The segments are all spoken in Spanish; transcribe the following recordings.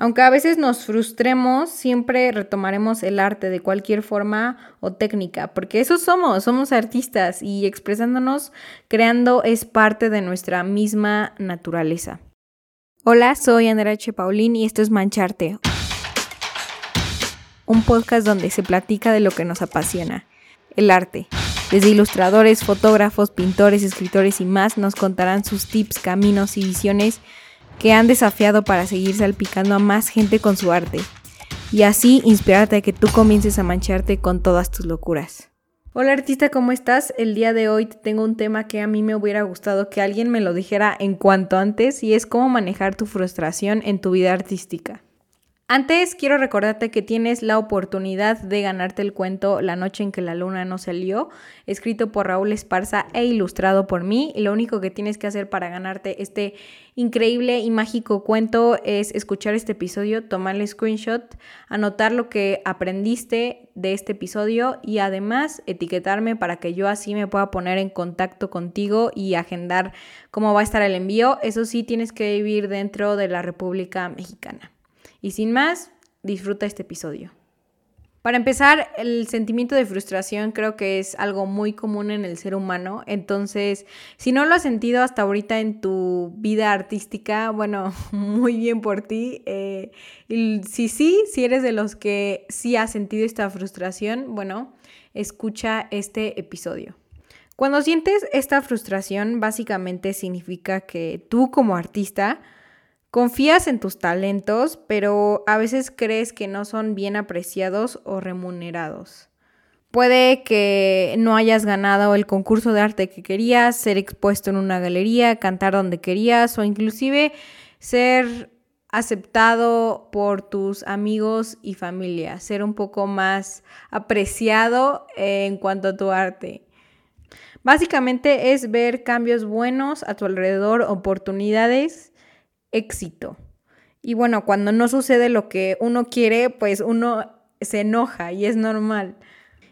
Aunque a veces nos frustremos, siempre retomaremos el arte de cualquier forma o técnica, porque eso somos, somos artistas y expresándonos, creando es parte de nuestra misma naturaleza. Hola, soy Andrea H. Paulín y esto es Mancharte, un podcast donde se platica de lo que nos apasiona, el arte. Desde ilustradores, fotógrafos, pintores, escritores y más nos contarán sus tips, caminos y visiones que han desafiado para seguir salpicando a más gente con su arte y así inspirarte a que tú comiences a mancharte con todas tus locuras. Hola artista, ¿cómo estás? El día de hoy tengo un tema que a mí me hubiera gustado que alguien me lo dijera en cuanto antes y es cómo manejar tu frustración en tu vida artística. Antes quiero recordarte que tienes la oportunidad de ganarte el cuento La noche en que la luna no salió, escrito por Raúl Esparza e ilustrado por mí. Y lo único que tienes que hacer para ganarte este increíble y mágico cuento es escuchar este episodio, tomarle screenshot, anotar lo que aprendiste de este episodio y además etiquetarme para que yo así me pueda poner en contacto contigo y agendar cómo va a estar el envío. Eso sí, tienes que vivir dentro de la República Mexicana. Y sin más, disfruta este episodio. Para empezar, el sentimiento de frustración creo que es algo muy común en el ser humano. Entonces, si no lo has sentido hasta ahorita en tu vida artística, bueno, muy bien por ti. Eh, y si sí, si eres de los que sí has sentido esta frustración, bueno, escucha este episodio. Cuando sientes esta frustración, básicamente significa que tú como artista, Confías en tus talentos, pero a veces crees que no son bien apreciados o remunerados. Puede que no hayas ganado el concurso de arte que querías, ser expuesto en una galería, cantar donde querías o inclusive ser aceptado por tus amigos y familia, ser un poco más apreciado en cuanto a tu arte. Básicamente es ver cambios buenos a tu alrededor, oportunidades éxito. Y bueno, cuando no sucede lo que uno quiere, pues uno se enoja y es normal.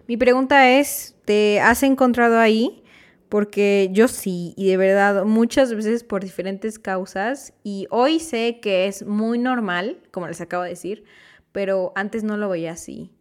Mi pregunta es, ¿te has encontrado ahí? Porque yo sí, y de verdad, muchas veces por diferentes causas, y hoy sé que es muy normal, como les acabo de decir, pero antes no lo veía así.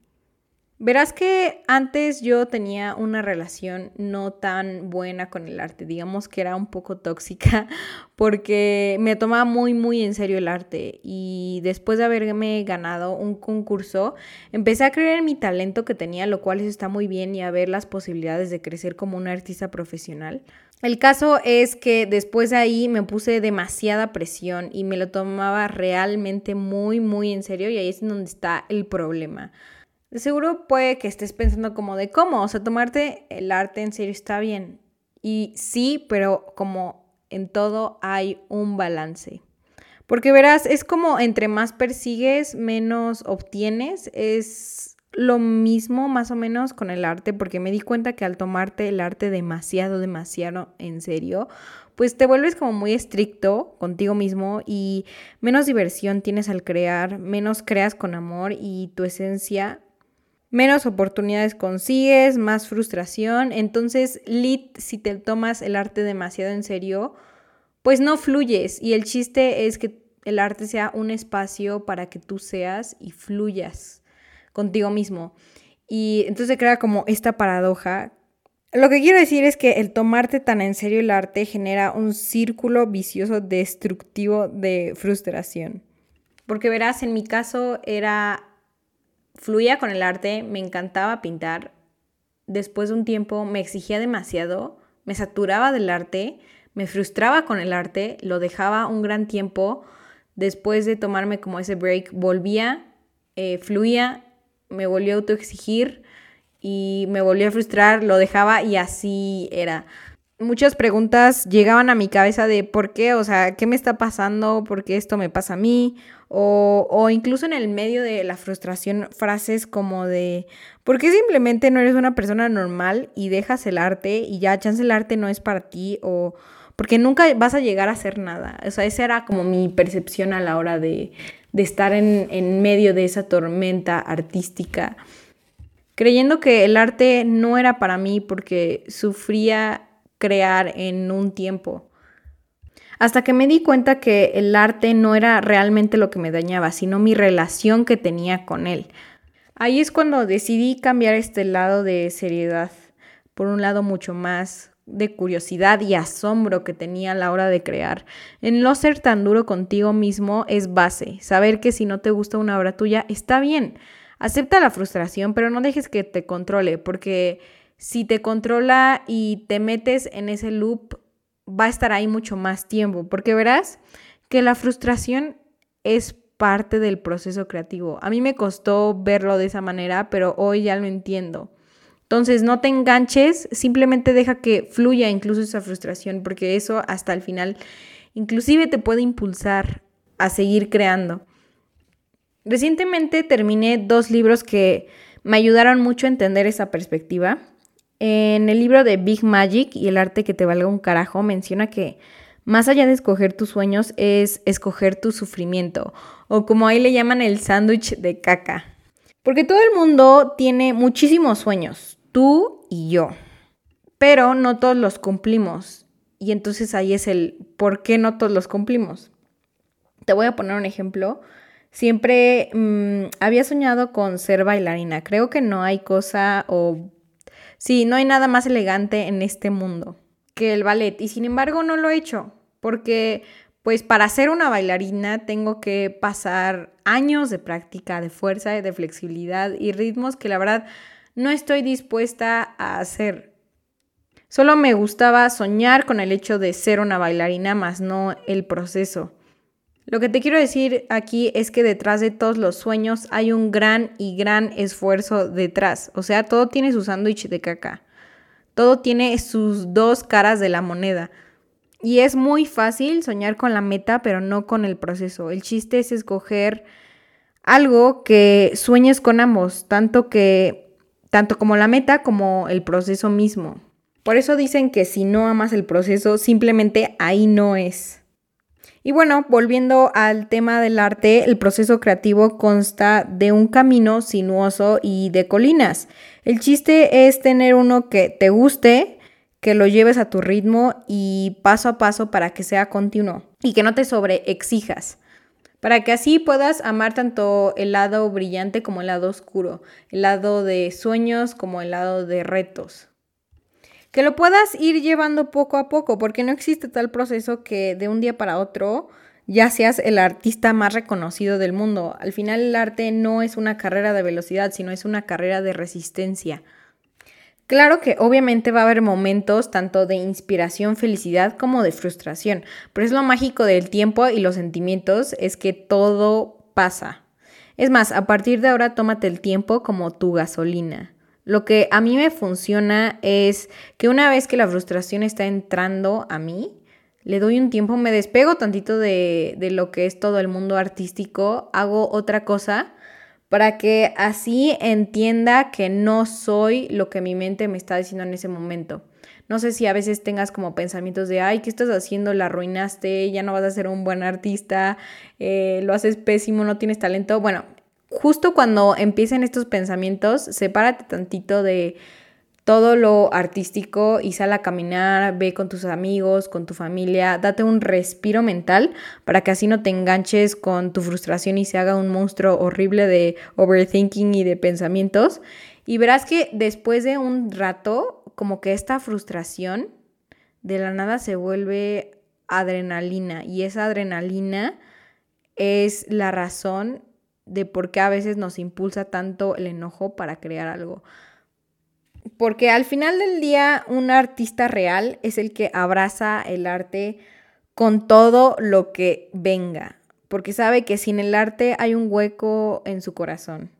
Verás que antes yo tenía una relación no tan buena con el arte, digamos que era un poco tóxica porque me tomaba muy muy en serio el arte y después de haberme ganado un concurso empecé a creer en mi talento que tenía, lo cual eso está muy bien y a ver las posibilidades de crecer como una artista profesional. El caso es que después de ahí me puse demasiada presión y me lo tomaba realmente muy muy en serio y ahí es donde está el problema. De seguro puede que estés pensando como de cómo, o sea, tomarte el arte en serio está bien. Y sí, pero como en todo hay un balance. Porque verás, es como entre más persigues, menos obtienes. Es lo mismo más o menos con el arte, porque me di cuenta que al tomarte el arte demasiado, demasiado en serio, pues te vuelves como muy estricto contigo mismo y menos diversión tienes al crear, menos creas con amor y tu esencia menos oportunidades consigues, más frustración. Entonces, lit, si te tomas el arte demasiado en serio, pues no fluyes. Y el chiste es que el arte sea un espacio para que tú seas y fluyas contigo mismo. Y entonces se crea como esta paradoja. Lo que quiero decir es que el tomarte tan en serio el arte genera un círculo vicioso destructivo de frustración. Porque verás, en mi caso era fluía con el arte, me encantaba pintar. Después de un tiempo me exigía demasiado, me saturaba del arte, me frustraba con el arte, lo dejaba un gran tiempo. Después de tomarme como ese break, volvía, eh, fluía, me volvió a autoexigir y me volvió a frustrar, lo dejaba y así era. Muchas preguntas llegaban a mi cabeza de por qué, o sea, ¿qué me está pasando? ¿Por qué esto me pasa a mí? O, incluso en el medio de la frustración, frases como de, ¿por qué simplemente no eres una persona normal y dejas el arte y ya chance el arte no es para ti? O porque nunca vas a llegar a hacer nada. O sea, esa era como mi percepción a la hora de, de estar en, en medio de esa tormenta artística, creyendo que el arte no era para mí porque sufría crear en un tiempo. hasta que me di cuenta que el arte no era realmente lo que me dañaba, sino mi relación que tenía con él. Ahí es cuando decidí cambiar este lado de seriedad por un lado mucho más de curiosidad y asombro que tenía a la hora de crear. En no ser tan duro contigo mismo es base. Saber que si no te gusta una obra tuya está bien. Acepta la frustración, pero no dejes que te controle, porque si te controla y te metes en ese loop, va a estar ahí mucho más tiempo, porque verás que la frustración es parte del proceso creativo. A mí me costó verlo de esa manera, pero hoy ya lo entiendo. Entonces, no te enganches, simplemente deja que fluya incluso esa frustración, porque eso hasta el final inclusive te puede impulsar a seguir creando. Recientemente terminé dos libros que me ayudaron mucho a entender esa perspectiva. En el libro de Big Magic y el arte que te valga un carajo menciona que más allá de escoger tus sueños es escoger tu sufrimiento, o como ahí le llaman el sándwich de caca. Porque todo el mundo tiene muchísimos sueños, tú y yo. Pero no todos los cumplimos. Y entonces ahí es el por qué no todos los cumplimos. Te voy a poner un ejemplo. Siempre mm, había soñado con ser bailarina. Creo que no hay cosa o... Sí, no hay nada más elegante en este mundo que el ballet. Y sin embargo no lo he hecho. Porque pues para ser una bailarina tengo que pasar años de práctica, de fuerza, de flexibilidad y ritmos que la verdad no estoy dispuesta a hacer. Solo me gustaba soñar con el hecho de ser una bailarina, más no el proceso. Lo que te quiero decir aquí es que detrás de todos los sueños hay un gran y gran esfuerzo detrás. O sea, todo tiene su sándwich de caca. Todo tiene sus dos caras de la moneda. Y es muy fácil soñar con la meta, pero no con el proceso. El chiste es escoger algo que sueñes con ambos, tanto que tanto como la meta como el proceso mismo. Por eso dicen que si no amas el proceso, simplemente ahí no es. Y bueno, volviendo al tema del arte, el proceso creativo consta de un camino sinuoso y de colinas. El chiste es tener uno que te guste, que lo lleves a tu ritmo y paso a paso para que sea continuo y que no te sobreexijas para que así puedas amar tanto el lado brillante como el lado oscuro, el lado de sueños como el lado de retos. Que lo puedas ir llevando poco a poco, porque no existe tal proceso que de un día para otro ya seas el artista más reconocido del mundo. Al final el arte no es una carrera de velocidad, sino es una carrera de resistencia. Claro que obviamente va a haber momentos tanto de inspiración, felicidad como de frustración, pero es lo mágico del tiempo y los sentimientos es que todo pasa. Es más, a partir de ahora tómate el tiempo como tu gasolina. Lo que a mí me funciona es que una vez que la frustración está entrando a mí, le doy un tiempo, me despego tantito de, de lo que es todo el mundo artístico, hago otra cosa para que así entienda que no soy lo que mi mente me está diciendo en ese momento. No sé si a veces tengas como pensamientos de, ay, ¿qué estás haciendo? La arruinaste, ya no vas a ser un buen artista, eh, lo haces pésimo, no tienes talento. Bueno, justo cuando empiecen estos pensamientos, sepárate tantito de todo lo artístico y sal a caminar, ve con tus amigos, con tu familia, date un respiro mental para que así no te enganches con tu frustración y se haga un monstruo horrible de overthinking y de pensamientos. Y verás que después de un rato, como que esta frustración de la nada se vuelve adrenalina y esa adrenalina es la razón de por qué a veces nos impulsa tanto el enojo para crear algo. Porque al final del día, un artista real es el que abraza el arte con todo lo que venga, porque sabe que sin el arte hay un hueco en su corazón.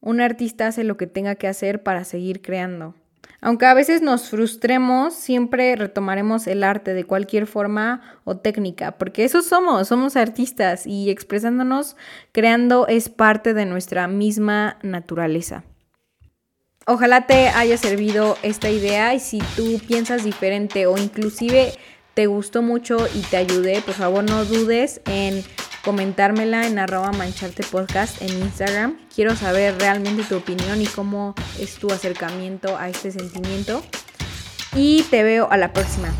Un artista hace lo que tenga que hacer para seguir creando. Aunque a veces nos frustremos, siempre retomaremos el arte de cualquier forma o técnica, porque eso somos, somos artistas y expresándonos, creando es parte de nuestra misma naturaleza. Ojalá te haya servido esta idea y si tú piensas diferente o inclusive te gustó mucho y te ayudé, por favor no dudes en comentármela en arroba mancharte podcast en Instagram. Quiero saber realmente tu opinión y cómo es tu acercamiento a este sentimiento. Y te veo a la próxima.